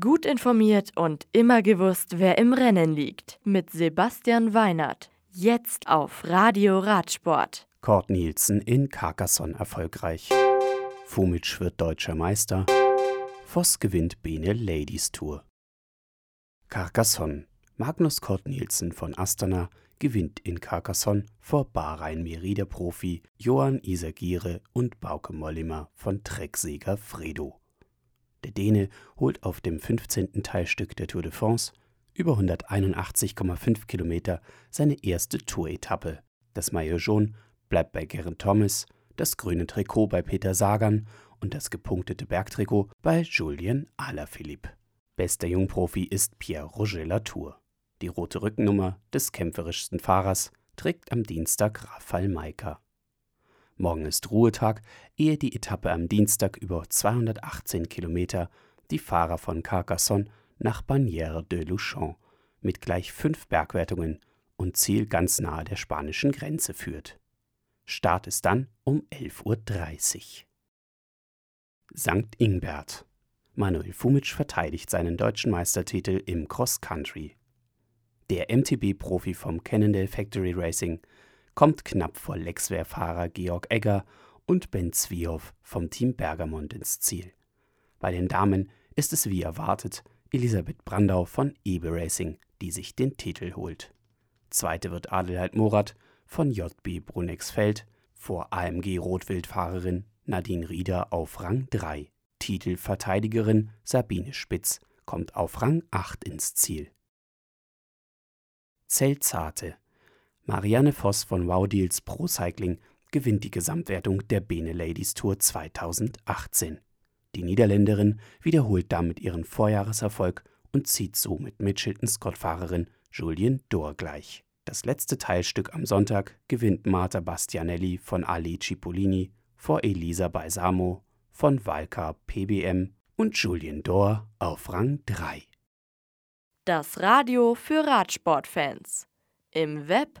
Gut informiert und immer gewusst, wer im Rennen liegt. Mit Sebastian Weinert. Jetzt auf Radio Radsport. Kurt Nielsen in Carcassonne erfolgreich. Fumic wird deutscher Meister. Voss gewinnt Bene Ladies Tour. Carcassonne. Magnus Kurt Nielsen von Astana gewinnt in Carcassonne vor Bahrain Merida Profi Johann Isagire und Bauke Mollimer von Trecksäger Fredo. Der Däne holt auf dem 15. Teilstück der Tour de France über 181,5 Kilometer seine erste Tour-Etappe. Das Maillot jaune bleibt bei Geraint Thomas, das grüne Trikot bei Peter Sagan und das gepunktete Bergtrikot bei Julien Alaphilippe. Bester Jungprofi ist Pierre Roger Latour. Die rote Rückennummer des kämpferischsten Fahrers trägt am Dienstag Rafael Maika. Morgen ist Ruhetag, ehe die Etappe am Dienstag über 218 Kilometer die Fahrer von Carcassonne nach Bagnères de Luchon mit gleich fünf Bergwertungen und Ziel ganz nahe der spanischen Grenze führt. Start ist dann um 11.30 Uhr. St. Ingbert. Manuel Fumic verteidigt seinen deutschen Meistertitel im Cross Country. Der MTB-Profi vom Cannondale Factory Racing kommt knapp vor Lexware-Fahrer Georg Egger und Ben Zwiehoff vom Team Bergamont ins Ziel. Bei den Damen ist es wie erwartet Elisabeth Brandau von EBE Racing, die sich den Titel holt. Zweite wird Adelheid Morat von JB Brunexfeld vor AMG Rotwildfahrerin Nadine Rieder auf Rang 3. Titelverteidigerin Sabine Spitz kommt auf Rang 8 ins Ziel. Zeltzate Marianne Voss von Wow Deals Pro Cycling gewinnt die Gesamtwertung der Bene Ladies Tour 2018. Die Niederländerin wiederholt damit ihren Vorjahreserfolg und zieht so mit Mitchelton-Scott-Fahrerin Julien Dor gleich. Das letzte Teilstück am Sonntag gewinnt Marta Bastianelli von Ali Cipollini vor Elisa Balsamo von Valka PBM und Julien Dor auf Rang 3. Das Radio für Radsportfans. Im Web